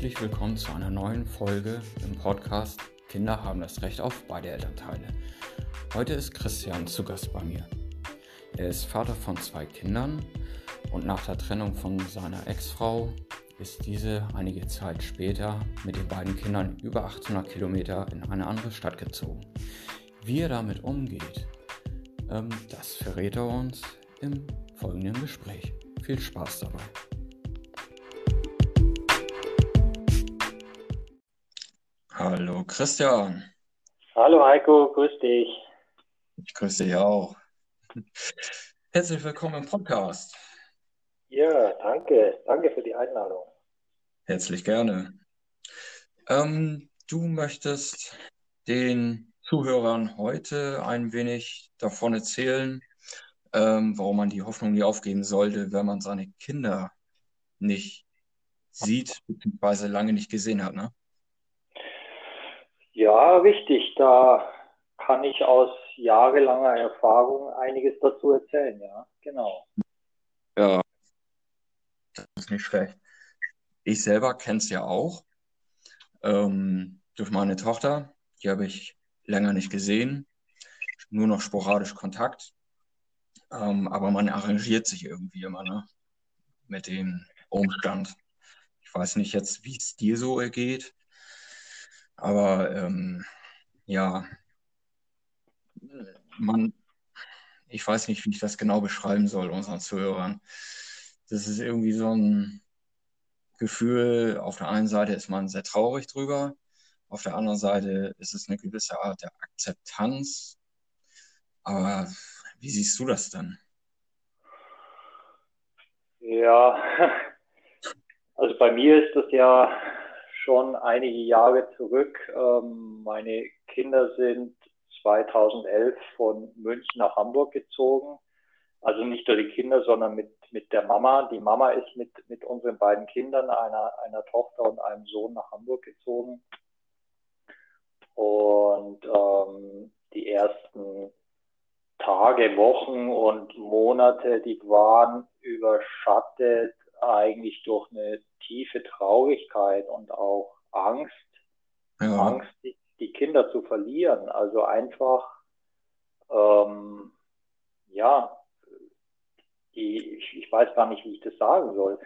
Herzlich willkommen zu einer neuen Folge im Podcast Kinder haben das Recht auf beide Elternteile. Heute ist Christian zu Gast bei mir. Er ist Vater von zwei Kindern und nach der Trennung von seiner Ex-Frau ist diese einige Zeit später mit den beiden Kindern über 800 Kilometer in eine andere Stadt gezogen. Wie er damit umgeht, ähm, das verrät er uns im folgenden Gespräch. Viel Spaß dabei. Hallo Christian. Hallo Heiko, grüß dich. Ich grüße dich auch. Herzlich willkommen im Podcast. Ja, danke. Danke für die Einladung. Herzlich gerne. Ähm, du möchtest den Zuhörern heute ein wenig davon erzählen, ähm, warum man die Hoffnung nie aufgeben sollte, wenn man seine Kinder nicht sieht, bzw. lange nicht gesehen hat, ne? Ja, richtig. Da kann ich aus jahrelanger Erfahrung einiges dazu erzählen, ja, genau. Ja, das ist nicht schlecht. Ich selber kenne es ja auch. Ähm, durch meine Tochter, die habe ich länger nicht gesehen, nur noch sporadisch Kontakt. Ähm, aber man arrangiert sich irgendwie immer, ne? Mit dem Umstand. Ich weiß nicht jetzt, wie es dir so ergeht. Aber ähm, ja, man, ich weiß nicht, wie ich das genau beschreiben soll unseren Zuhörern. Das ist irgendwie so ein Gefühl, auf der einen Seite ist man sehr traurig drüber, auf der anderen Seite ist es eine gewisse Art der Akzeptanz. Aber wie siehst du das denn? Ja, also bei mir ist das ja schon einige Jahre zurück. Ähm, meine Kinder sind 2011 von München nach Hamburg gezogen. Also nicht nur die Kinder, sondern mit, mit der Mama. Die Mama ist mit, mit unseren beiden Kindern, einer, einer Tochter und einem Sohn nach Hamburg gezogen. Und ähm, die ersten Tage, Wochen und Monate, die waren überschattet eigentlich durch eine tiefe Traurigkeit und auch Angst, ja. Angst, die, die, Kinder zu verlieren. Also einfach, ähm, ja, die, ich, ich weiß gar nicht, wie ich das sagen soll.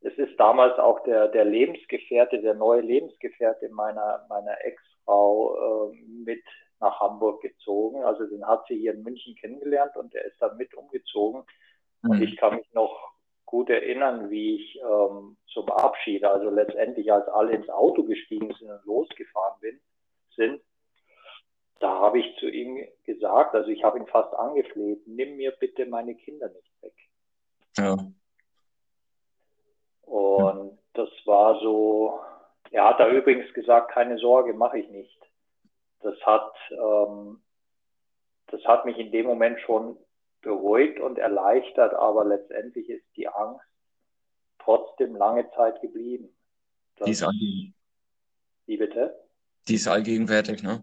Es ist damals auch der, der Lebensgefährte, der neue Lebensgefährte meiner, meiner Ex-Frau äh, mit nach Hamburg gezogen. Also den hat sie hier in München kennengelernt und er ist dann mit umgezogen. Mhm. Und ich kann mich noch gut erinnern, wie ich ähm, zum Abschied, also letztendlich als alle ins Auto gestiegen sind und losgefahren bin, sind, da habe ich zu ihm gesagt, also ich habe ihn fast angefleht, nimm mir bitte meine Kinder nicht weg. Ja. Und das war so, er hat da übrigens gesagt, keine Sorge, mache ich nicht. Das hat, ähm, das hat mich in dem Moment schon beruhigt und erleichtert, aber letztendlich ist die Angst trotzdem lange Zeit geblieben. Das, die ist allgegenwärtig. Wie bitte? Die ist allgegenwärtig, ne?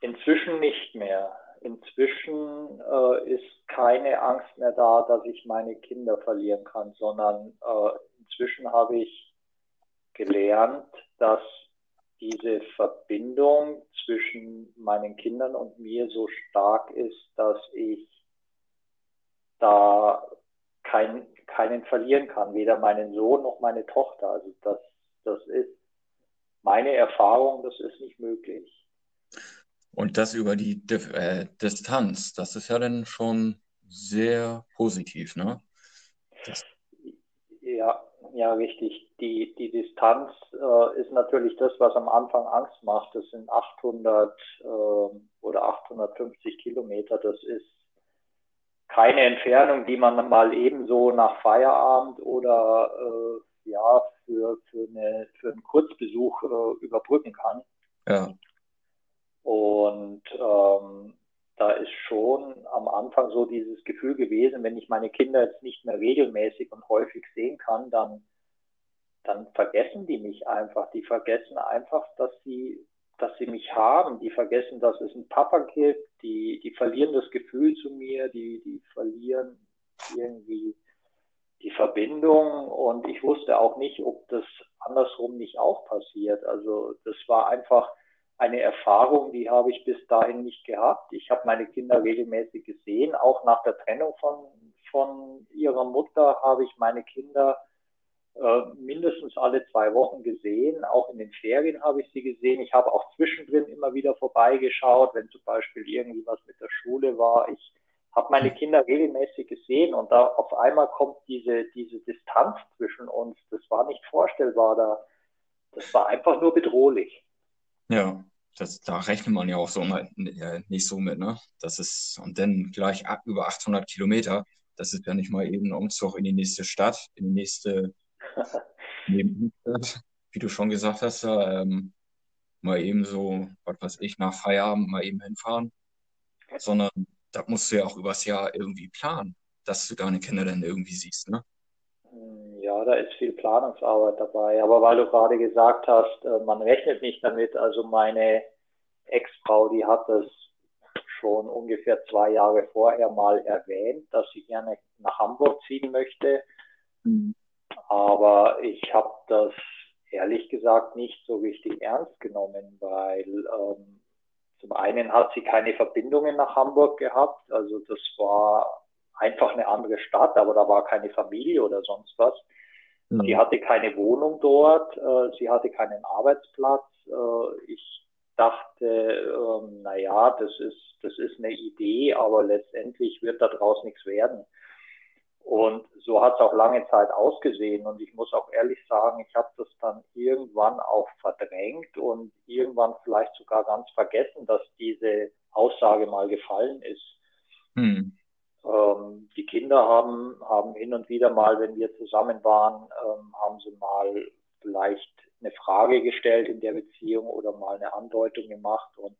Inzwischen nicht mehr. Inzwischen äh, ist keine Angst mehr da, dass ich meine Kinder verlieren kann, sondern äh, inzwischen habe ich gelernt, dass diese Verbindung zwischen meinen Kindern und mir so stark ist, dass ich da kein, keinen verlieren kann, weder meinen Sohn noch meine Tochter. Also das, das ist meine Erfahrung, das ist nicht möglich. Und das über die äh, Distanz, das ist ja dann schon sehr positiv, ne? Das ja, ja, richtig. Die, die Distanz äh, ist natürlich das, was am Anfang Angst macht. Das sind 800 äh, oder 850 Kilometer. Das ist keine Entfernung, die man mal ebenso nach Feierabend oder äh, ja für, für, eine, für einen Kurzbesuch äh, überbrücken kann. Ja. Und ähm, da ist schon am Anfang so dieses Gefühl gewesen, wenn ich meine Kinder jetzt nicht mehr regelmäßig und häufig sehen kann, dann, dann vergessen die mich einfach. Die vergessen einfach, dass sie, dass sie mich haben. Die vergessen, dass es einen Papa gibt. Die, die verlieren das Gefühl zu mir. Die, die verlieren irgendwie die Verbindung und ich wusste auch nicht, ob das andersrum nicht auch passiert. Also das war einfach eine Erfahrung, die habe ich bis dahin nicht gehabt. Ich habe meine Kinder regelmäßig gesehen, auch nach der Trennung von, von ihrer Mutter habe ich meine Kinder äh, mindestens alle zwei Wochen gesehen. Auch in den Ferien habe ich sie gesehen. Ich habe auch zwischendrin immer wieder vorbeigeschaut, wenn zum Beispiel irgendwie was mit der Schule war. Ich habe meine Kinder regelmäßig gesehen und da auf einmal kommt diese, diese Distanz zwischen uns. Das war nicht vorstellbar. Da, das war einfach nur bedrohlich. Ja, das, da rechnet man ja auch so mal, ja, nicht so mit, ne? Das ist, und dann gleich ab über 800 Kilometer. Das ist ja nicht mal eben ein Umzug in die nächste Stadt, in die nächste Nebenstadt, wie du schon gesagt hast, da, ähm, mal eben so, was weiß ich, nach Feierabend mal eben hinfahren, sondern da musst du ja auch übers Jahr irgendwie planen, dass du deine Kinder dann irgendwie siehst, ne? Ja, da ist viel Planungsarbeit dabei. Aber weil du gerade gesagt hast, äh, man rechnet nicht damit. Also meine Ex-Frau, die hat das schon ungefähr zwei Jahre vorher mal erwähnt, dass sie gerne nach Hamburg ziehen möchte. Mhm. Aber ich habe das ehrlich gesagt nicht so richtig ernst genommen, weil ähm, zum einen hat sie keine Verbindungen nach Hamburg gehabt. Also das war einfach eine andere Stadt, aber da war keine Familie oder sonst was. Mhm. Sie hatte keine Wohnung dort, äh, sie hatte keinen Arbeitsplatz. Äh, ich dachte, äh, naja, das ist, das ist eine Idee, aber letztendlich wird daraus nichts werden. Und so hat es auch lange Zeit ausgesehen. Und ich muss auch ehrlich sagen, ich habe das dann irgendwann auch verdrängt und irgendwann vielleicht sogar ganz vergessen, dass diese Aussage mal gefallen ist. Hm. Ähm, die Kinder haben, haben hin und wieder mal, wenn wir zusammen waren, ähm, haben sie mal vielleicht eine Frage gestellt in der Beziehung oder mal eine Andeutung gemacht. Und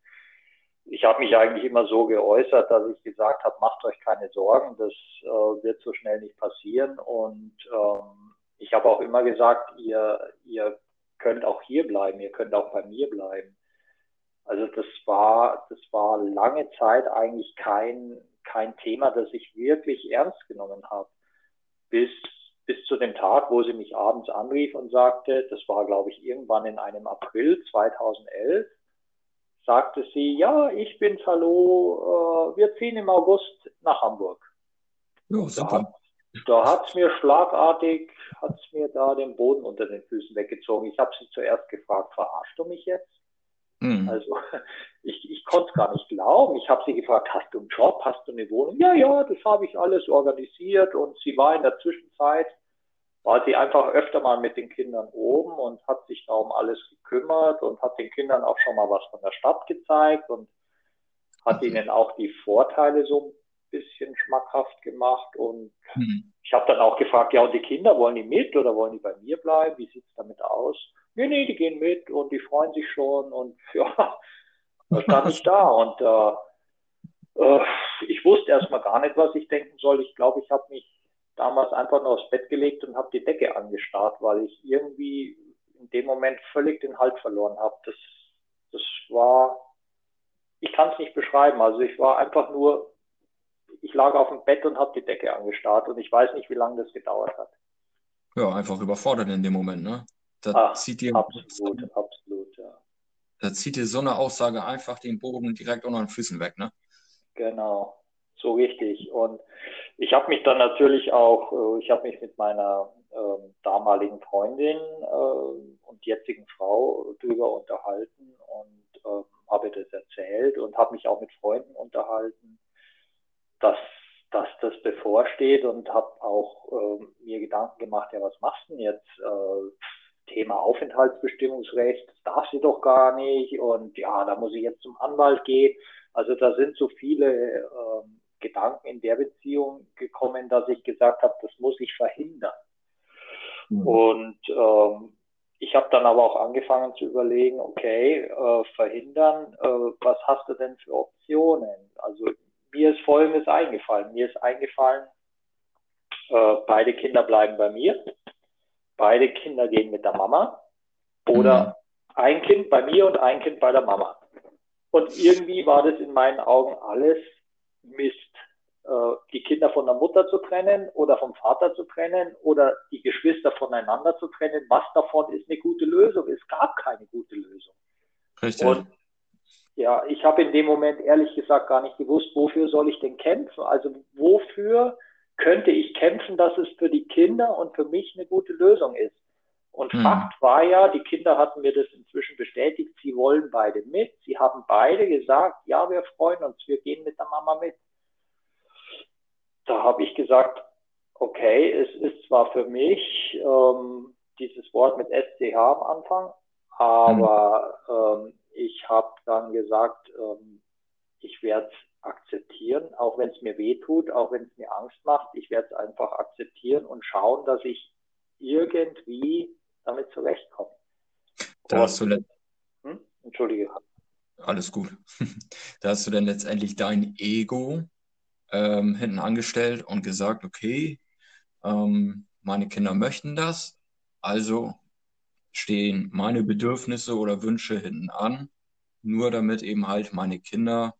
ich habe mich eigentlich immer so geäußert, dass ich gesagt habe, macht euch keine Sorgen, das äh, wird so schnell nicht passieren. Und ähm, ich habe auch immer gesagt, ihr, ihr könnt auch hier bleiben, ihr könnt auch bei mir bleiben. Also das war, das war lange Zeit eigentlich kein, kein Thema, das ich wirklich ernst genommen habe. Bis, bis zu dem Tag, wo sie mich abends anrief und sagte, das war, glaube ich, irgendwann in einem April 2011, sagte sie, ja, ich bin hallo, äh, wir ziehen im August nach Hamburg. Ja, super. Da hat es mir schlagartig, hat's mir da den Boden unter den Füßen weggezogen. Ich habe sie zuerst gefragt, verarschst du mich jetzt? Mhm. Also ich, ich konnte es gar nicht glauben. Ich habe sie gefragt, hast du einen Job, hast du eine Wohnung? Ja, ja, das habe ich alles organisiert und sie war in der Zwischenzeit, war sie einfach öfter mal mit den Kindern oben und hat sich da um alles gekümmert und hat den Kindern auch schon mal was von der Stadt gezeigt und hat mhm. ihnen auch die Vorteile so bisschen schmackhaft gemacht und mhm. ich habe dann auch gefragt, ja und die Kinder, wollen die mit oder wollen die bei mir bleiben? Wie sieht's damit aus? nee, nee, die gehen mit und die freuen sich schon und ja, da stand ich da und äh, äh, ich wusste erstmal gar nicht, was ich denken soll. Ich glaube, ich habe mich damals einfach nur aufs Bett gelegt und habe die Decke angestarrt, weil ich irgendwie in dem Moment völlig den Halt verloren habe. Das, das war, ich kann es nicht beschreiben. Also ich war einfach nur, ich lag auf dem Bett und habe die Decke angestarrt und ich weiß nicht, wie lange das gedauert hat. Ja, einfach überfordert in dem Moment, ne? Da Ach, zieht dir absolut, absolut, ja. Da zieht dir so eine Aussage einfach den Boden direkt unter den Füßen weg, ne? Genau, so richtig. Und ich habe mich dann natürlich auch, äh, ich habe mich mit meiner äh, damaligen Freundin äh, und jetzigen Frau drüber unterhalten und äh, habe das erzählt und habe mich auch mit Freunden unterhalten, dass dass das bevorsteht und habe auch äh, mir Gedanken gemacht, ja, was machst du denn jetzt? Äh, Thema Aufenthaltsbestimmungsrecht, das darf sie doch gar nicht und ja, da muss ich jetzt zum Anwalt gehen. Also da sind so viele äh, Gedanken in der Beziehung gekommen, dass ich gesagt habe, das muss ich verhindern. Mhm. Und ähm, ich habe dann aber auch angefangen zu überlegen, okay, äh, verhindern, äh, was hast du denn für Optionen? Also mir ist Folgendes eingefallen. Mir ist eingefallen, äh, beide Kinder bleiben bei mir beide Kinder gehen mit der Mama oder mhm. ein Kind bei mir und ein Kind bei der Mama. Und irgendwie war das in meinen Augen alles Mist. äh, die Kinder von der Mutter zu trennen oder vom Vater zu trennen oder die Geschwister voneinander zu trennen. Was davon ist eine gute Lösung? Es gab keine gute Lösung. Richtig. Und ja, ich habe in dem Moment ehrlich gesagt gar nicht gewusst, wofür soll ich denn kämpfen? Also wofür könnte ich kämpfen, dass es für die Kinder und für mich eine gute Lösung ist? Und hm. Fakt war ja, die Kinder hatten mir das inzwischen bestätigt, sie wollen beide mit. Sie haben beide gesagt, ja, wir freuen uns, wir gehen mit der Mama mit. Da habe ich gesagt, okay, es ist zwar für mich ähm, dieses Wort mit SCH am Anfang, aber hm. ähm, ich habe dann gesagt, ähm, ich werde es akzeptieren, auch wenn es mir weh tut, auch wenn es mir Angst macht. Ich werde es einfach akzeptieren und schauen, dass ich irgendwie damit zurechtkomme. Da hast du hm? Entschuldige. Alles gut. Da hast du dann letztendlich dein Ego ähm, hinten angestellt und gesagt, okay, ähm, meine Kinder möchten das, also stehen meine Bedürfnisse oder Wünsche hinten an, nur damit eben halt meine Kinder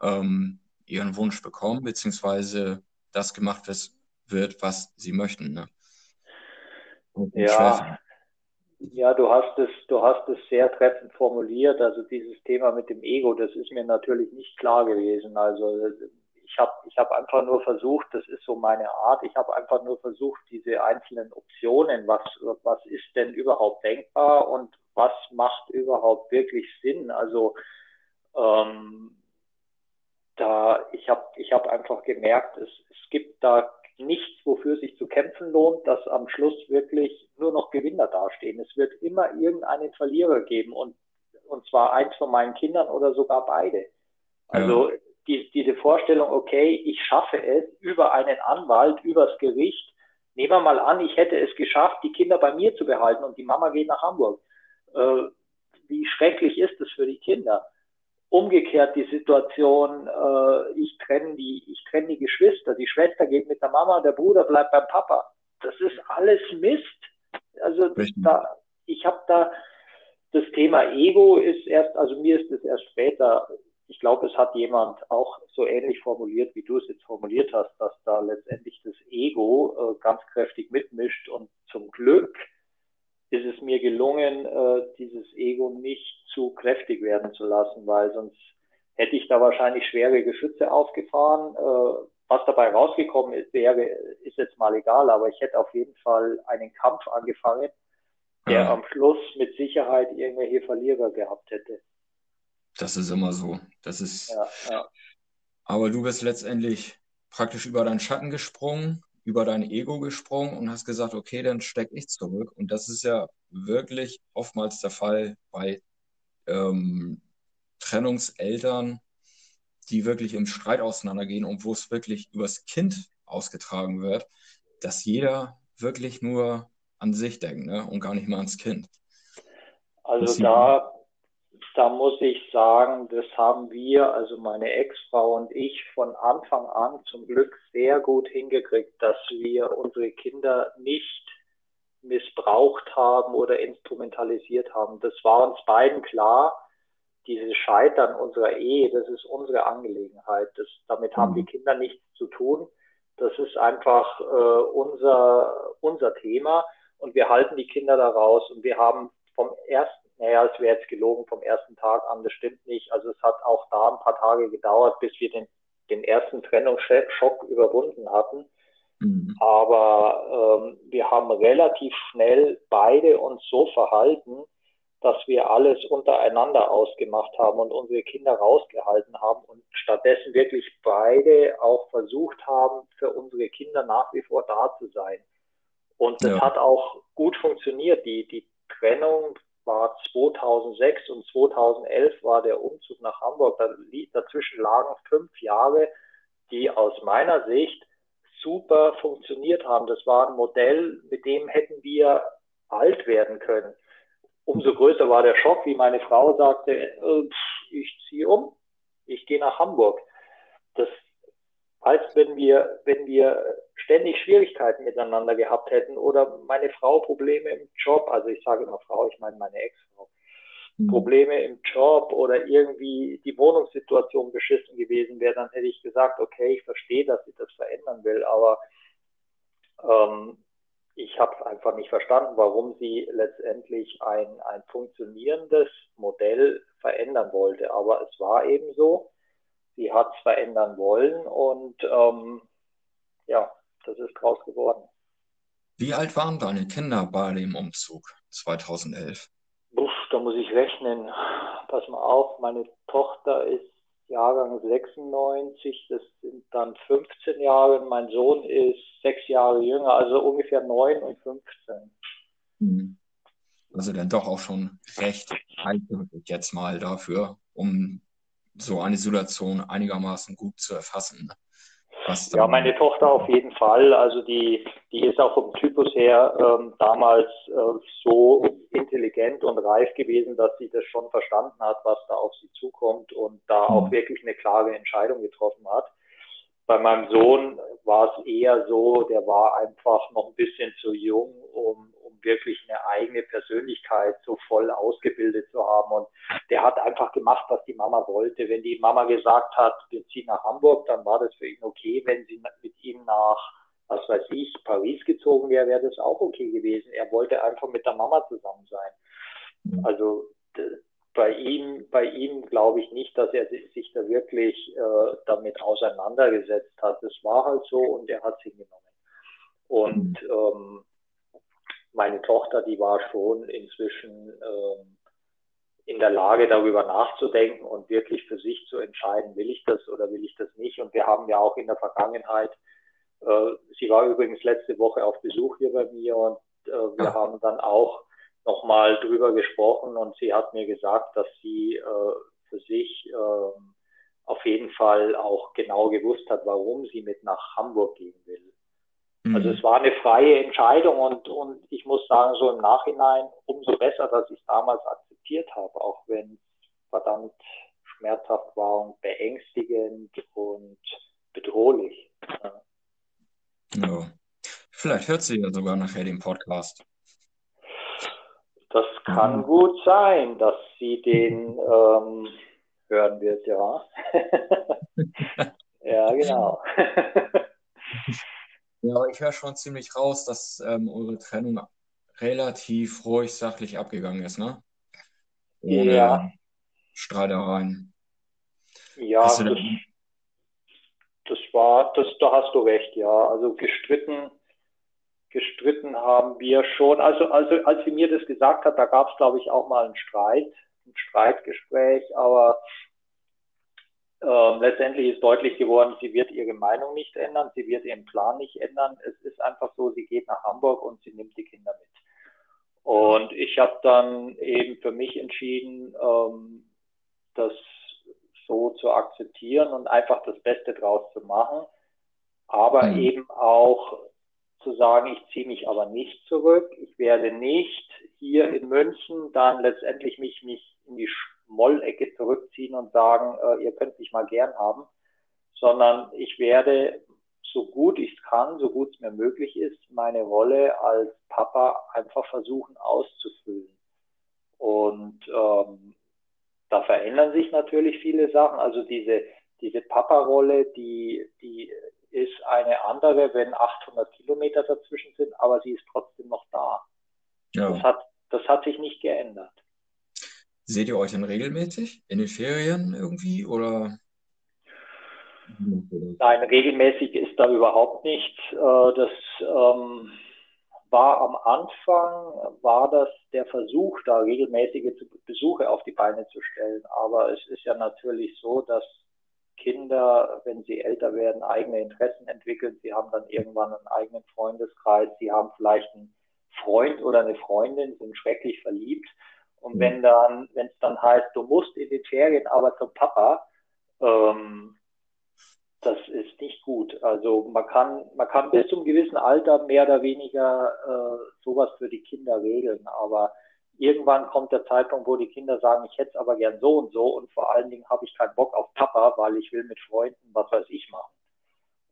ähm, ihren Wunsch bekommen, beziehungsweise das gemacht wird, was sie möchten. Ne? Ja, ja, du hast es, du hast es sehr treffend formuliert. Also dieses Thema mit dem Ego, das ist mir natürlich nicht klar gewesen. Also ich habe ich hab einfach nur versucht, das ist so meine Art, ich habe einfach nur versucht, diese einzelnen Optionen, was, was ist denn überhaupt denkbar und was macht überhaupt wirklich Sinn. Also ähm, da ich habe ich hab einfach gemerkt, es, es gibt da nichts, wofür sich zu kämpfen lohnt, dass am Schluss wirklich nur noch Gewinner dastehen. Es wird immer irgendeinen Verlierer geben und, und zwar eins von meinen Kindern oder sogar beide. Also ja die, diese Vorstellung, okay, ich schaffe es über einen Anwalt, übers Gericht. Nehmen wir mal an, ich hätte es geschafft, die Kinder bei mir zu behalten und die Mama geht nach Hamburg. Äh, wie schrecklich ist es für die Kinder? Umgekehrt die Situation, äh, ich trenne die, ich trenne die Geschwister, die Schwester geht mit der Mama, der Bruder bleibt beim Papa. Das ist alles Mist. Also da, ich habe da das Thema Ego ist erst, also mir ist es erst später ich glaube, es hat jemand auch so ähnlich formuliert, wie du es jetzt formuliert hast, dass da letztendlich das Ego äh, ganz kräftig mitmischt und zum Glück ist es mir gelungen, äh, dieses Ego nicht zu kräftig werden zu lassen, weil sonst hätte ich da wahrscheinlich schwere Geschütze aufgefahren. Äh, was dabei rausgekommen ist, wäre, ist jetzt mal egal, aber ich hätte auf jeden Fall einen Kampf angefangen, der ja. am Schluss mit Sicherheit irgendwelche Verlierer gehabt hätte. Das ist immer so. Das ist. Ja, ja. Aber du bist letztendlich praktisch über deinen Schatten gesprungen, über dein Ego gesprungen und hast gesagt, okay, dann steck ich zurück. Und das ist ja wirklich oftmals der Fall bei ähm, Trennungseltern, die wirklich im Streit auseinandergehen und wo es wirklich übers Kind ausgetragen wird, dass jeder wirklich nur an sich denkt ne? und gar nicht mehr ans Kind. Also da da muss ich sagen, das haben wir, also meine Ex-Frau und ich, von Anfang an zum Glück sehr gut hingekriegt, dass wir unsere Kinder nicht missbraucht haben oder instrumentalisiert haben. Das war uns beiden klar. Dieses Scheitern unserer Ehe, das ist unsere Angelegenheit. Das, damit haben die mhm. Kinder nichts zu tun. Das ist einfach äh, unser, unser Thema und wir halten die Kinder daraus und wir haben vom ersten naja, es wäre jetzt gelogen vom ersten Tag an, das stimmt nicht. Also es hat auch da ein paar Tage gedauert, bis wir den, den ersten Trennungsschock überwunden hatten. Mhm. Aber ähm, wir haben relativ schnell beide uns so verhalten, dass wir alles untereinander ausgemacht haben und unsere Kinder rausgehalten haben und stattdessen wirklich beide auch versucht haben, für unsere Kinder nach wie vor da zu sein. Und das ja. hat auch gut funktioniert. Die, die Trennung war 2006 und 2011 war der Umzug nach Hamburg. Dazwischen lagen fünf Jahre, die aus meiner Sicht super funktioniert haben. Das war ein Modell, mit dem hätten wir alt werden können. Umso größer war der Schock, wie meine Frau sagte, äh, ich ziehe um, ich gehe nach Hamburg. Das als wenn wir, wenn wir ständig Schwierigkeiten miteinander gehabt hätten oder meine Frau Probleme im Job, also ich sage immer Frau, ich meine meine Ex-Frau. mhm. Probleme im Job oder irgendwie die Wohnungssituation beschissen gewesen wäre, dann hätte ich gesagt, okay, ich verstehe, dass sie das verändern will, aber ähm, ich habe es einfach nicht verstanden, warum sie letztendlich ein, ein funktionierendes Modell verändern wollte. Aber es war eben so, sie hat es verändern wollen und ähm, ja, das ist draus geworden. Wie alt waren deine Kinder bei dem Umzug 2011? Uff, da muss ich rechnen. Pass mal auf, meine Tochter ist Jahrgang 96, das sind dann 15 Jahre. Mein Sohn ist sechs Jahre jünger, also ungefähr 9 und 15. Mhm. Also dann doch auch schon recht alt jetzt mal dafür, um so eine Situation einigermaßen gut zu erfassen. Ja, meine Tochter auf jeden Fall. Also die, die ist auch vom Typus her ähm, damals äh, so intelligent und reif gewesen, dass sie das schon verstanden hat, was da auf sie zukommt und da mhm. auch wirklich eine klare Entscheidung getroffen hat. Bei meinem Sohn war es eher so, der war einfach noch ein bisschen zu jung, um wirklich eine eigene Persönlichkeit so voll ausgebildet zu haben. Und der hat einfach gemacht, was die Mama wollte. Wenn die Mama gesagt hat, wir ziehen nach Hamburg, dann war das für ihn okay. Wenn sie mit ihm nach was weiß ich, Paris gezogen wäre, wäre das auch okay gewesen. Er wollte einfach mit der Mama zusammen sein. Mhm. Also bei ihm, bei ihm glaube ich nicht, dass er sich da wirklich äh, damit auseinandergesetzt hat. Das war halt so und er hat es hingenommen. Und mhm. ähm, meine Tochter, die war schon inzwischen ähm, in der Lage, darüber nachzudenken und wirklich für sich zu entscheiden, will ich das oder will ich das nicht. Und wir haben ja auch in der Vergangenheit äh, sie war übrigens letzte Woche auf Besuch hier bei mir und äh, wir ja. haben dann auch nochmal drüber gesprochen und sie hat mir gesagt, dass sie äh, für sich ähm, auf jeden Fall auch genau gewusst hat, warum sie mit nach Hamburg gehen will. Mhm. Also es war eine freie Entscheidung und, und ich muss sagen, so im Nachhinein umso besser, dass ich es damals akzeptiert habe, auch wenn es verdammt schmerzhaft war und beängstigend und bedrohlich. Ja. Ja. Vielleicht hört sie ja sogar nachher den Podcast. Das kann mhm. gut sein, dass sie den ähm, hören wird, ja. ja, genau. ja, aber ich höre schon ziemlich raus, dass ähm, eure Trennung relativ ruhig sachlich abgegangen ist, ne? Ohne ja. Streitereien. Ja, das, das war, das, da hast du recht, ja. Also gestritten, gestritten haben wir schon. Also, also als sie mir das gesagt hat, da gab es, glaube ich, auch mal einen Streit, ein Streitgespräch, aber ähm, letztendlich ist deutlich geworden, sie wird ihre Meinung nicht ändern, sie wird ihren Plan nicht ändern. Es ist einfach so, sie geht nach Hamburg und sie nimmt die Kinder mit. Und ich habe dann eben für mich entschieden, ähm, dass so zu akzeptieren und einfach das Beste draus zu machen, aber mhm. eben auch zu sagen, ich ziehe mich aber nicht zurück, ich werde nicht hier in München dann letztendlich mich, mich in die Schmollecke zurückziehen und sagen, äh, ihr könnt mich mal gern haben, sondern ich werde so gut ich es kann, so gut es mir möglich ist, meine Rolle als Papa einfach versuchen auszufüllen. Und ähm, da verändern sich natürlich viele Sachen. Also diese, diese Papa-Rolle, die, die ist eine andere, wenn 800 Kilometer dazwischen sind, aber sie ist trotzdem noch da. Ja. Das, hat, das hat sich nicht geändert. Seht ihr euch dann regelmäßig in den Ferien irgendwie oder? Nein, regelmäßig ist da überhaupt nichts. Äh, das ähm, war am Anfang, war das der Versuch, da regelmäßige Besuche auf die Beine zu stellen. Aber es ist ja natürlich so, dass Kinder, wenn sie älter werden, eigene Interessen entwickeln. Sie haben dann irgendwann einen eigenen Freundeskreis. Sie haben vielleicht einen Freund oder eine Freundin, sind schrecklich verliebt. Und wenn dann, wenn es dann heißt, du musst in den Ferien aber zum Papa, ähm, das ist nicht gut. Also man kann, man kann bis zum gewissen Alter mehr oder weniger äh, sowas für die Kinder regeln, aber irgendwann kommt der Zeitpunkt, wo die Kinder sagen, ich hätte es aber gern so und so und vor allen Dingen habe ich keinen Bock auf Papa, weil ich will mit Freunden was weiß ich machen.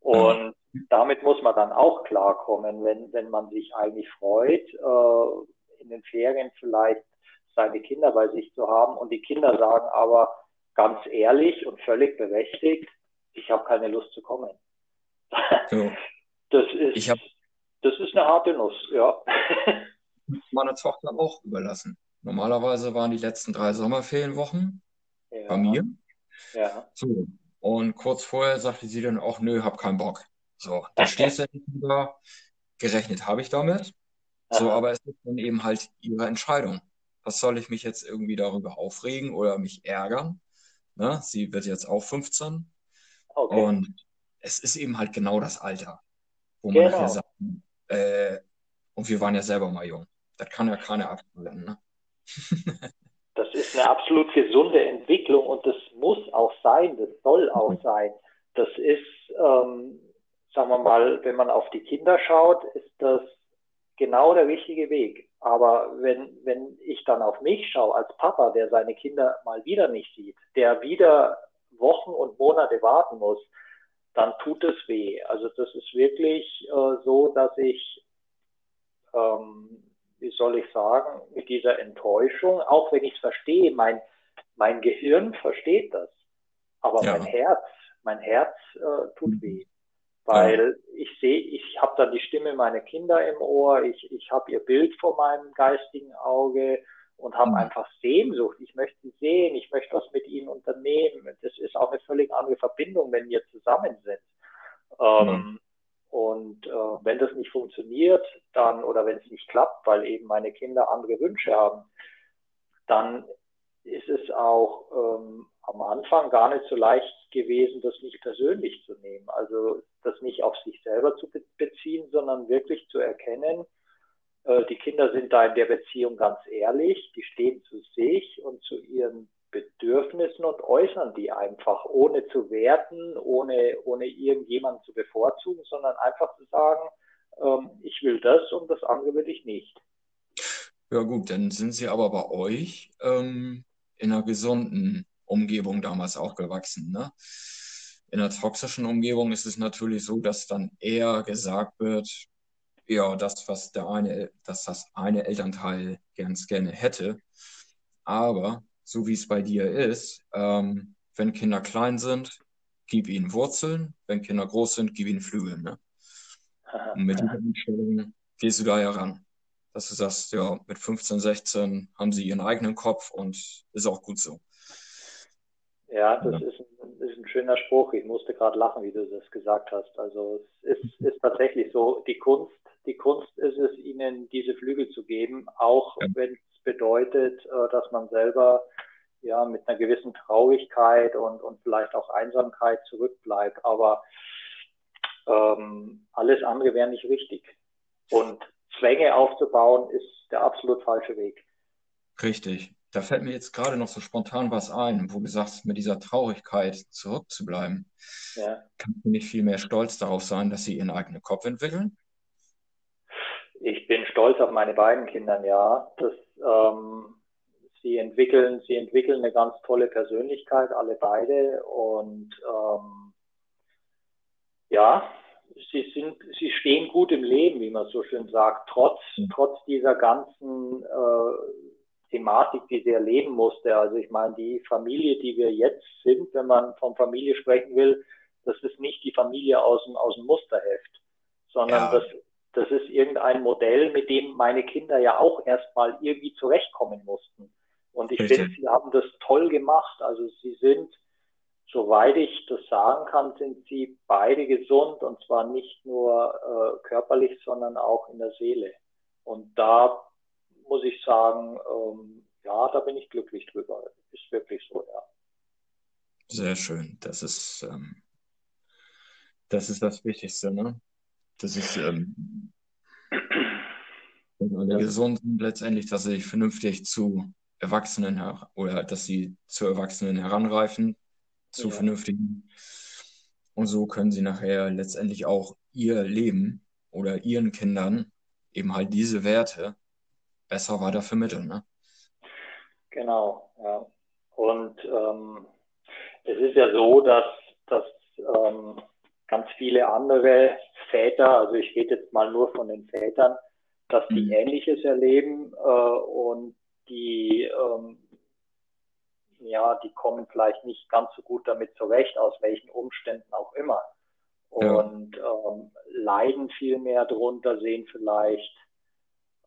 Und mhm. damit muss man dann auch klarkommen, wenn, wenn man sich eigentlich freut, äh, in den Ferien vielleicht seine Kinder bei sich zu haben. Und die Kinder sagen aber ganz ehrlich und völlig berechtigt, ich habe keine Lust zu kommen. So. Das ist, hab, das ist eine harte Nuss, ja. Meiner Tochter auch überlassen. Normalerweise waren die letzten drei Sommerferienwochen ja. bei mir. Ja. So. Und kurz vorher sagte sie dann auch, nö, hab keinen Bock. So, da stehst du nicht da. Gerechnet habe ich damit. So, aber es ist dann eben halt ihre Entscheidung. Was soll ich mich jetzt irgendwie darüber aufregen oder mich ärgern? Ne? Sie wird jetzt auch 15. Okay. Und es ist eben halt genau das Alter, wo man genau. nachher sagt, äh, und wir waren ja selber mal jung. Das kann ja keiner abhalten. Ne? das ist eine absolut gesunde Entwicklung und das muss auch sein, das soll auch mhm. sein. Das ist, ähm, sagen wir mal, wenn man auf die Kinder schaut, ist das genau der richtige Weg. Aber wenn, wenn ich dann auf mich schaue als Papa, der seine Kinder mal wieder nicht sieht, der wieder Wochen und Monate warten muss, dann tut es weh. Also das ist wirklich äh, so, dass ich, ähm, wie soll ich sagen, mit dieser Enttäuschung, auch wenn ich es verstehe, mein, mein Gehirn versteht das, aber ja. mein Herz, mein Herz äh, tut mhm. weh. Weil ich sehe, ich habe dann die Stimme meiner Kinder im Ohr, ich, ich habe ihr Bild vor meinem geistigen Auge und habe mhm. einfach Sehnsucht. Ich möchte sie sehen, ich möchte was mit ihnen unternehmen. Das ist auch eine völlig andere Verbindung, wenn wir zusammen sind. Ähm, mhm. Und äh, wenn das nicht funktioniert, dann oder wenn es nicht klappt, weil eben meine Kinder andere Wünsche haben, dann ist es auch ähm, am Anfang gar nicht so leicht gewesen, das nicht persönlich zu nehmen. Also das nicht auf sich selber zu beziehen, sondern wirklich zu erkennen, äh, die Kinder sind da in der Beziehung ganz ehrlich, die stehen zu sich und zu ihren Bedürfnissen und äußern die einfach, ohne zu werten, ohne, ohne irgendjemanden zu bevorzugen, sondern einfach zu sagen, ähm, ich will das und das andere will ich nicht. Ja gut, dann sind sie aber bei euch ähm, in einer gesunden Umgebung damals auch gewachsen. Ne? In einer toxischen Umgebung ist es natürlich so, dass dann eher gesagt wird, ja, das, was der eine, dass das eine Elternteil ganz gerne hätte. Aber so wie es bei dir ist, ähm, wenn Kinder klein sind, gib ihnen Wurzeln, wenn Kinder groß sind, gib ihnen Flügel. Ne? Und mit dieser Einstellung gehst du da ja ran. Dass du sagst, ja, mit 15, 16 haben sie ihren eigenen Kopf und ist auch gut so. Ja, das ja. Ist, ein, schöner Spruch. Ich musste gerade lachen, wie du das gesagt hast. Also es ist, ist tatsächlich so, die Kunst die Kunst ist es, ihnen diese Flügel zu geben, auch ja. wenn es bedeutet, äh, dass man selber ja mit einer gewissen Traurigkeit und, und vielleicht auch Einsamkeit zurückbleibt. Aber ähm, alles andere wäre nicht richtig. Und Zwänge aufzubauen ist der absolut falsche Weg. Richtig. Da fällt mir jetzt gerade noch so spontan was ein, wo du sagst, mit dieser Traurigkeit zurückzubleiben. Ja. Kannst du nicht viel mehr stolz darauf sein, dass sie ihren eigenen Kopf entwickeln? Ich bin stolz auf meine beiden Kinder, ja. Das, ähm, sie entwickeln, sie entwickeln eine ganz tolle Persönlichkeit, alle beide. Und ähm, ja, sie sind, sie stehen gut im Leben, wie man so schön sagt, trotz, mhm. trotz dieser ganzen äh, Thematik, die sie erleben musste. Also ich meine, die Familie, die wir jetzt sind, wenn man von Familie sprechen will, das ist nicht die Familie aus dem, aus dem Musterheft, sondern ja. das das ist irgendein Modell, mit dem meine Kinder ja auch erstmal irgendwie zurechtkommen mussten. Und ich finde, sie haben das toll gemacht. Also sie sind, soweit ich das sagen kann, sind sie beide gesund und zwar nicht nur äh, körperlich, sondern auch in der Seele. Und da muss ich sagen, ähm, ja, da bin ich glücklich drüber. Ist wirklich so, ja. Sehr schön. Das ist, ähm, das ist das Wichtigste, ne? Das ist, ähm, wenn alle gesund sind, letztendlich, dass sie sich vernünftig zu Erwachsenen oder dass sie zu Erwachsenen heranreifen, zu ja. vernünftigen. Und so können sie nachher letztendlich auch ihr Leben oder ihren Kindern eben halt diese Werte besser weiter vermitteln. Ne? Genau, ja. Und ähm, es ist ja so, dass, dass ähm, ganz viele andere Väter, also ich rede jetzt mal nur von den Vätern, dass die mhm. Ähnliches erleben äh, und die, ähm, ja, die kommen vielleicht nicht ganz so gut damit zurecht, aus welchen Umständen auch immer. Und ja. ähm, leiden viel mehr drunter, sehen vielleicht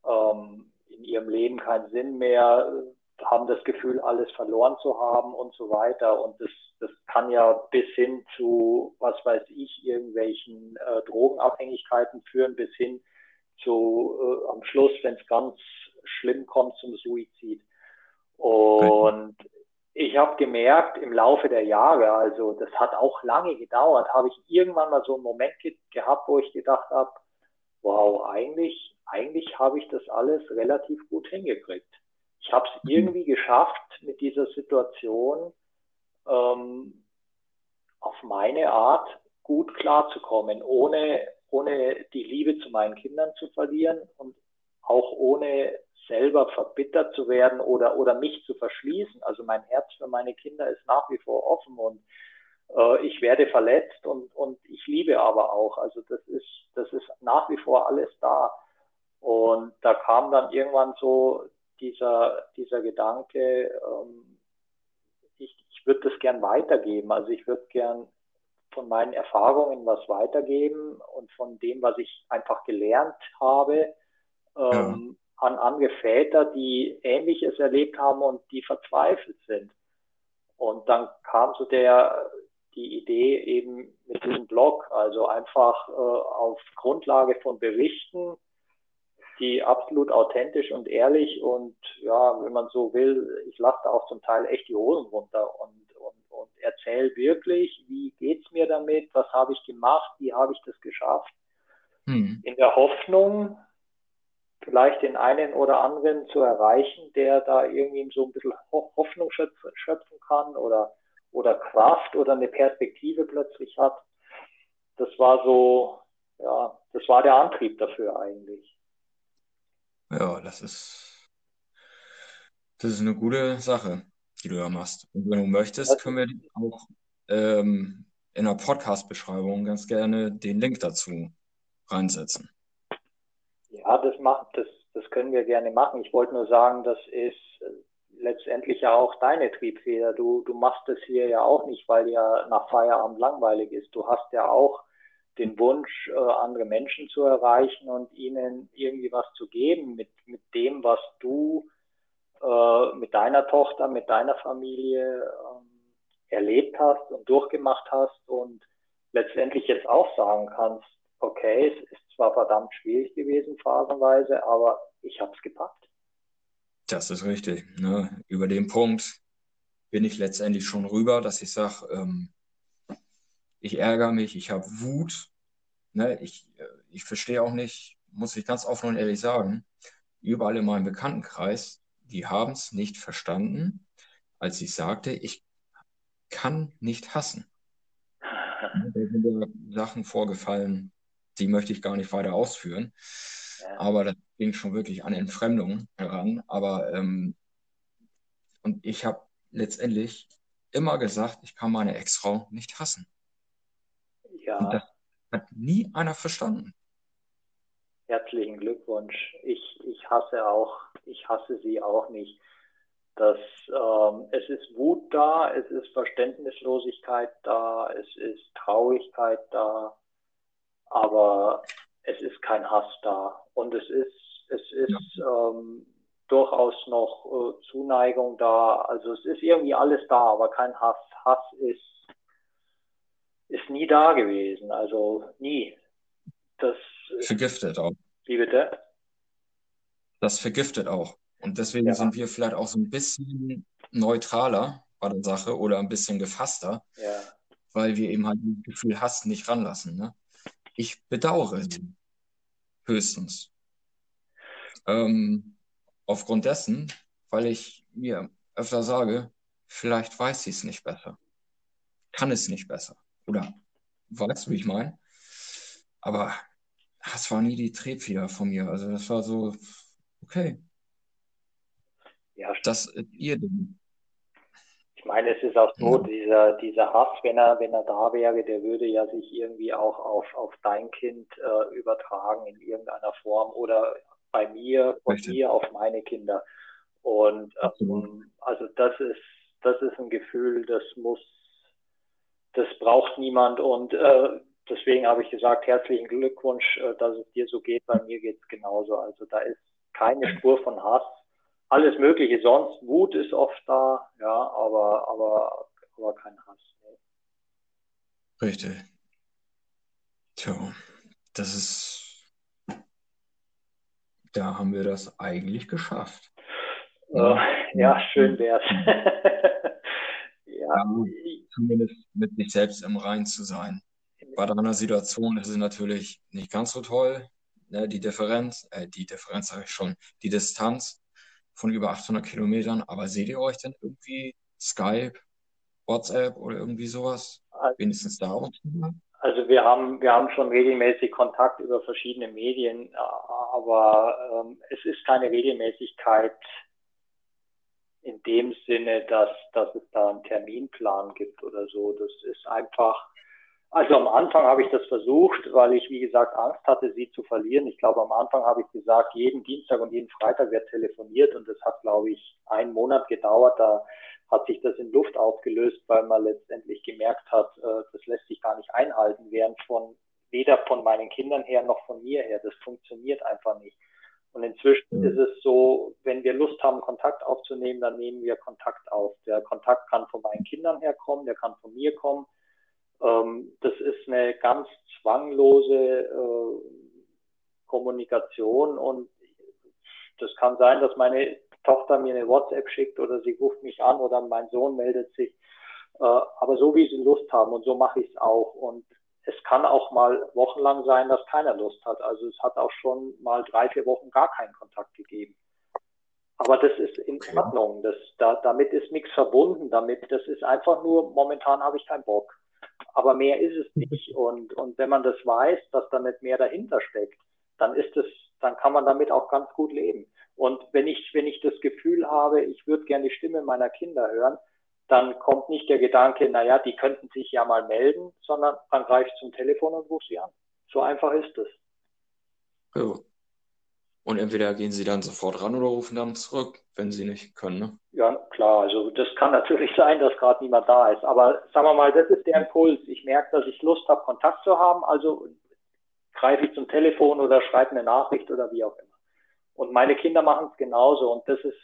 ähm, in ihrem Leben keinen Sinn mehr, haben das Gefühl, alles verloren zu haben und so weiter. Und das, das kann ja bis hin zu, was weiß ich, irgendwelchen äh, Drogenabhängigkeiten führen, bis hin zu äh, am Schluss, wenn es ganz schlimm kommt, zum Suizid. Und ich habe gemerkt im Laufe der Jahre, also das hat auch lange gedauert, habe ich irgendwann mal so einen Moment ge gehabt, wo ich gedacht habe, wow, eigentlich, eigentlich habe ich das alles relativ gut hingekriegt. Ich habe es mhm. irgendwie geschafft, mit dieser Situation ähm, auf meine Art gut klarzukommen, ohne, ohne die Liebe zu meinen Kindern zu verlieren und auch ohne selber verbittert zu werden oder, oder mich zu verschließen. Also mein Herz für meine Kinder ist nach wie vor offen und äh, ich werde verletzt und, und ich liebe aber auch. Also das ist, das ist nach wie vor alles da. Und da kam dann irgendwann so dieser, dieser Gedanke, ähm, ich, ich würde das gern weitergeben. Also ich würde gern von meinen Erfahrungen was weitergeben und von dem, was ich einfach gelernt habe, ähm, ja. an andere Väter, die Ähnliches erlebt haben und die verzweifelt sind. Und dann kam so der, die Idee eben mit diesem Blog, also einfach äh, auf Grundlage von Berichten die absolut authentisch und ehrlich und ja, wenn man so will, ich lasse auch zum Teil echt die Hosen runter und, und, und erzähle wirklich, wie geht's mir damit, was habe ich gemacht, wie habe ich das geschafft. Hm. In der Hoffnung, vielleicht den einen oder anderen zu erreichen, der da irgendwie so ein bisschen Hoffnung schöpfen kann oder, oder Kraft oder eine Perspektive plötzlich hat. Das war so, ja, das war der Antrieb dafür eigentlich. Ja, das ist, das ist eine gute Sache, die du da machst. Und wenn du möchtest, können wir auch ähm, in der Podcast-Beschreibung ganz gerne den Link dazu reinsetzen. Ja, das macht, das, das können wir gerne machen. Ich wollte nur sagen, das ist äh, letztendlich ja auch deine Triebfeder. Du, du machst das hier ja auch nicht, weil ja nach Feierabend langweilig ist. Du hast ja auch den Wunsch, äh, andere Menschen zu erreichen und ihnen irgendwie was zu geben mit, mit dem, was du äh, mit deiner Tochter, mit deiner Familie äh, erlebt hast und durchgemacht hast und letztendlich jetzt auch sagen kannst, okay, es ist zwar verdammt schwierig gewesen phasenweise, aber ich habe es gepackt. Das ist richtig. Ne? Über den Punkt bin ich letztendlich schon rüber, dass ich sage, ähm, ich ärgere mich, ich habe Wut. Ne? Ich, äh, ich verstehe auch nicht, muss ich ganz offen und ehrlich sagen, überall in meinem Bekanntenkreis, die haben es nicht verstanden, als ich sagte, ich kann nicht hassen. Da sind Sachen vorgefallen, die möchte ich gar nicht weiter ausführen. Ja. Aber das ging schon wirklich an Entfremdung heran. Aber ähm, und ich habe letztendlich immer gesagt, ich kann meine Ex-Frau nicht hassen. Ja. Und das hat nie einer verstanden. Herzlichen Glückwunsch. Ich, ich hasse auch, ich hasse sie auch nicht. Das, ähm, es ist Wut da, es ist Verständnislosigkeit da, es ist Traurigkeit da, aber es ist kein Hass da. Und es ist, es ist ja. ähm, durchaus noch äh, Zuneigung da. Also es ist irgendwie alles da, aber kein Hass. Hass ist ist nie da gewesen. Also nie. Das vergiftet auch. Wie bitte? Das vergiftet auch. Und deswegen ja. sind wir vielleicht auch so ein bisschen neutraler bei der Sache oder ein bisschen gefasster, ja. weil wir eben halt das Gefühl Hass nicht ranlassen. Ne? Ich bedauere sie höchstens. Ähm, aufgrund dessen, weil ich mir öfter sage, vielleicht weiß sie es nicht besser, kann es nicht besser. Oder weißt du, wie ich meine? Aber das war nie die Triebfeder von mir. Also das war so, okay. Ja, das ist ihr Ding. Ich meine, es ist auch so, ja. dieser, dieser Hass, wenn er, wenn er da wäre, der würde ja sich irgendwie auch auf, auf dein Kind äh, übertragen in irgendeiner Form oder bei mir und mir auf meine Kinder. Und ähm, also das ist, das ist ein Gefühl, das muss, das braucht niemand. Und äh, deswegen habe ich gesagt, herzlichen Glückwunsch, äh, dass es dir so geht. Bei mir geht es genauso. Also da ist keine Spur von Hass. Alles Mögliche sonst. Wut ist oft da, ja, aber, aber, aber kein Hass. Richtig. Tja, das ist, da haben wir das eigentlich geschafft. Uh, ja, schön wär's. ja. Zumindest mit sich selbst im Rein zu sein. Bei deiner Situation ist es natürlich nicht ganz so toll. Ne? Die Differenz, äh, die Differenz sage ich schon, die Distanz von über 800 Kilometern. Aber seht ihr euch denn irgendwie Skype, WhatsApp oder irgendwie sowas? Also, Wenigstens da auch? Also wir haben, wir haben schon regelmäßig Kontakt über verschiedene Medien, aber ähm, es ist keine Regelmäßigkeit in dem Sinne, dass, dass es da einen Terminplan gibt oder so. Das ist einfach, also am Anfang habe ich das versucht, weil ich, wie gesagt, Angst hatte, sie zu verlieren. Ich glaube, am Anfang habe ich gesagt, jeden Dienstag und jeden Freitag wird telefoniert und das hat, glaube ich, einen Monat gedauert. Da hat sich das in Luft aufgelöst, weil man letztendlich gemerkt hat, äh, das lässt sich gar nicht einhalten, während von weder von meinen Kindern her noch von mir her. Das funktioniert einfach nicht. Und inzwischen mhm. ist es so, wenn wir Lust haben, Kontakt aufzunehmen, dann nehmen wir Kontakt auf. Der Kontakt kann von meinen Kindern herkommen, der kann von mir kommen. Ähm, das ist eine ganz zwanglose äh, Kommunikation und das kann sein, dass meine Tochter mir eine WhatsApp schickt oder sie ruft mich an oder mein Sohn meldet sich. Äh, aber so wie sie Lust haben und so mache ich es auch. Und es kann auch mal wochenlang sein, dass keiner Lust hat. Also es hat auch schon mal drei, vier Wochen gar keinen Kontakt gegeben. Aber das ist in okay. Ordnung. Das, da, damit ist nichts verbunden. Damit, das ist einfach nur, momentan habe ich keinen Bock. Aber mehr ist es nicht. Und, und wenn man das weiß, dass da nicht mehr dahinter steckt, dann ist es, dann kann man damit auch ganz gut leben. Und wenn ich, wenn ich das Gefühl habe, ich würde gerne die Stimme meiner Kinder hören, dann kommt nicht der Gedanke, naja, die könnten sich ja mal melden, sondern dann greife ich zum Telefon und rufe sie an. So einfach ist es. Ja. Und entweder gehen sie dann sofort ran oder rufen dann zurück, wenn sie nicht können. Ne? Ja, klar. Also das kann natürlich sein, dass gerade niemand da ist. Aber sagen wir mal, das ist der Impuls. Ich merke, dass ich Lust habe, Kontakt zu haben. Also greife ich zum Telefon oder schreibe eine Nachricht oder wie auch immer. Und meine Kinder machen es genauso. Und das ist,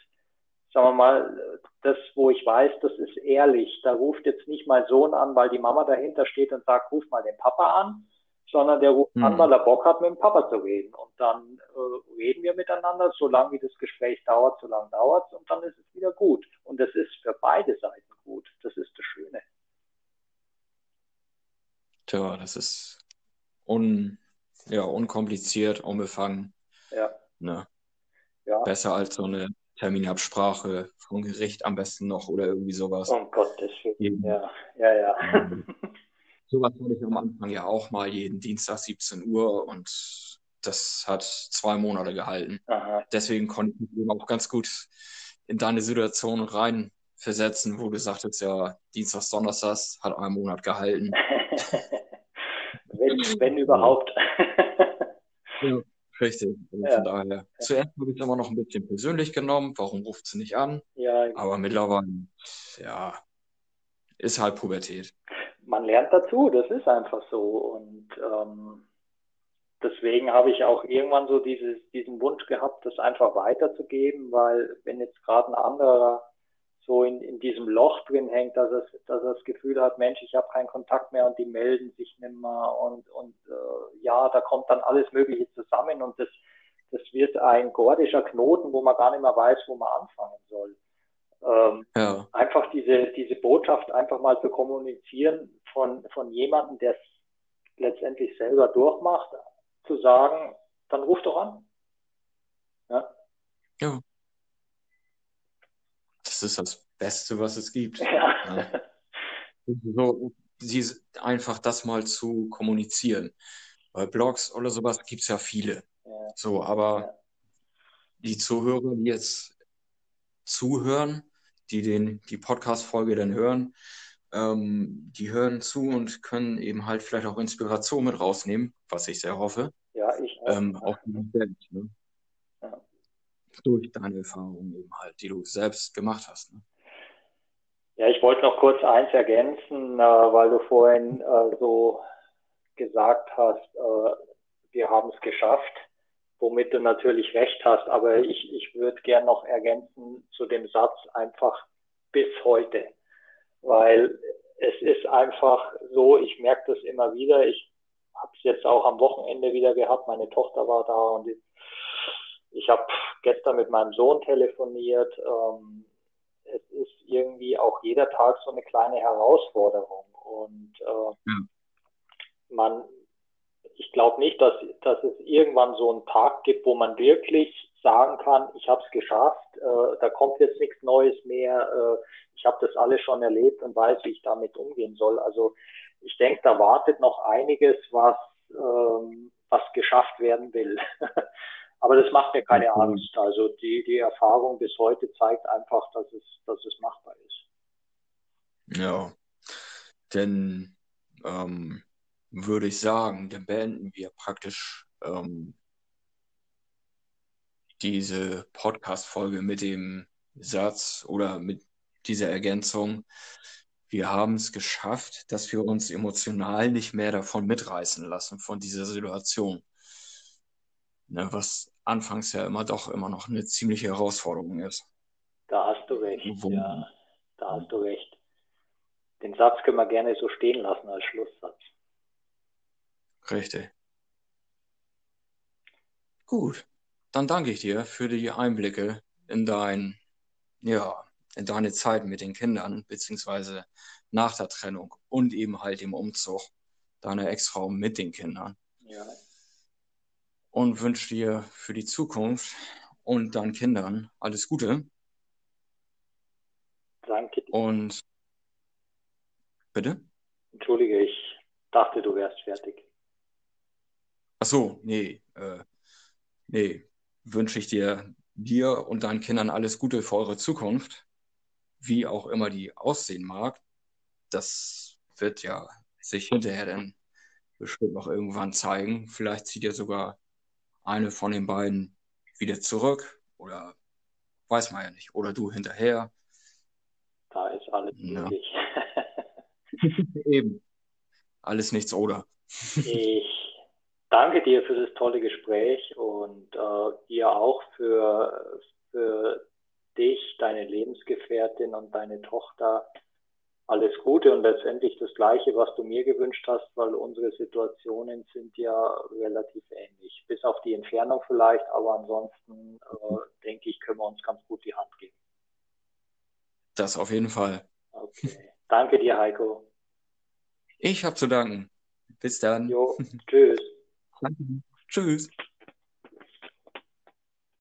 sagen wir mal, das, wo ich weiß, das ist ehrlich. Da ruft jetzt nicht mein Sohn an, weil die Mama dahinter steht und sagt, ruf mal den Papa an, sondern der ruft hm. an, weil er Bock hat, mit dem Papa zu reden. Und dann äh, reden wir miteinander, solange wie das Gespräch dauert, solange dauert es und dann ist es wieder gut. Und das ist für beide Seiten gut. Das ist das Schöne. Tja, das ist un, ja, unkompliziert, unbefangen. Ja. Ne? Ja. Besser als so eine Terminabsprache vom Gericht am besten noch oder irgendwie sowas. Um Gottes Willen. Ja, ja, ja. Sowas hatte ich am Anfang ja auch mal jeden Dienstag 17 Uhr und das hat zwei Monate gehalten. Aha. Deswegen konnte ich mich auch ganz gut in deine Situation reinversetzen, wo du sagtest, ja, Dienstags, Donnerstags hat einen Monat gehalten. wenn, wenn überhaupt. ja. Richtig. Ja. Von daher. Zuerst habe ich es immer noch ein bisschen persönlich genommen. Warum ruft sie nicht an? Ja. Aber mittlerweile, ja, ist halt Pubertät. Man lernt dazu, das ist einfach so. Und ähm, deswegen habe ich auch irgendwann so dieses, diesen Wunsch gehabt, das einfach weiterzugeben, weil wenn jetzt gerade ein anderer so in, in diesem Loch drin hängt, dass es, dass er das Gefühl hat, Mensch, ich habe keinen Kontakt mehr und die melden sich nicht mehr und, und äh, ja, da kommt dann alles Mögliche zusammen und das, das wird ein gordischer Knoten, wo man gar nicht mehr weiß, wo man anfangen soll. Ähm, ja. Einfach diese, diese Botschaft einfach mal zu kommunizieren von, von jemandem, der es letztendlich selber durchmacht, zu sagen, dann ruf doch an. Ja. ja das ist das Beste, was es gibt. Ja. ja. So, diese, einfach das mal zu kommunizieren. Bei Blogs oder sowas gibt es ja viele. Ja. So, aber ja. die Zuhörer, die jetzt zuhören, die den, die Podcast-Folge dann hören, ähm, die hören zu und können eben halt vielleicht auch Inspiration mit rausnehmen, was ich sehr hoffe. Ja, ich auch. Ähm, auch selbst, ne? Durch deine Erfahrungen eben halt, die du selbst gemacht hast. Ne? Ja, ich wollte noch kurz eins ergänzen, äh, weil du vorhin äh, so gesagt hast, äh, wir haben es geschafft, womit du natürlich recht hast, aber ich, ich würde gern noch ergänzen zu dem Satz einfach bis heute, weil es ist einfach so, ich merke das immer wieder, ich habe es jetzt auch am Wochenende wieder gehabt, meine Tochter war da und ich, habe gestern mit meinem Sohn telefoniert. Ähm, es ist irgendwie auch jeder Tag so eine kleine Herausforderung und äh, man, ich glaube nicht, dass, dass es irgendwann so einen Tag gibt, wo man wirklich sagen kann, ich habe es geschafft, äh, da kommt jetzt nichts Neues mehr, äh, ich habe das alles schon erlebt und weiß, wie ich damit umgehen soll. Also ich denke, da wartet noch einiges, was, ähm, was geschafft werden will. Aber das macht mir keine Angst. Also die, die Erfahrung bis heute zeigt einfach, dass es, dass es machbar ist. Ja, denn ähm, würde ich sagen, dann beenden wir praktisch ähm, diese Podcast-Folge mit dem Satz oder mit dieser Ergänzung. Wir haben es geschafft, dass wir uns emotional nicht mehr davon mitreißen lassen, von dieser Situation. Ne, was anfangs ja immer doch immer noch eine ziemliche Herausforderung ist. Da hast du recht, Wo, ja, da hast du recht. Den Satz können wir gerne so stehen lassen als Schlusssatz. Richtig. Gut, dann danke ich dir für die Einblicke in dein, ja, in deine Zeit mit den Kindern, beziehungsweise nach der Trennung und eben halt dem Umzug deiner Ex-Frau mit den Kindern. Ja. Und wünsche dir für die Zukunft und deinen Kindern alles Gute. Danke. Und bitte? Entschuldige, ich dachte, du wärst fertig. Ach so, nee, äh, nee, wünsche ich dir, dir und deinen Kindern alles Gute für eure Zukunft, wie auch immer die aussehen mag. Das wird ja sich hinterher dann bestimmt noch irgendwann zeigen. Vielleicht zieht ihr sogar eine von den beiden wieder zurück oder weiß man ja nicht. Oder du hinterher. Da ist alles ja. möglich. Eben. Alles nichts oder. ich danke dir für das tolle Gespräch und äh, dir auch für, für dich, deine Lebensgefährtin und deine Tochter alles Gute und letztendlich das Gleiche, was du mir gewünscht hast, weil unsere Situationen sind ja relativ ähnlich. Bis auf die Entfernung vielleicht, aber ansonsten äh, denke ich, können wir uns ganz gut die Hand geben. Das auf jeden Fall. Okay. Danke dir, Heiko. Ich habe zu danken. Bis dann. Jo, tschüss. Danke. Tschüss.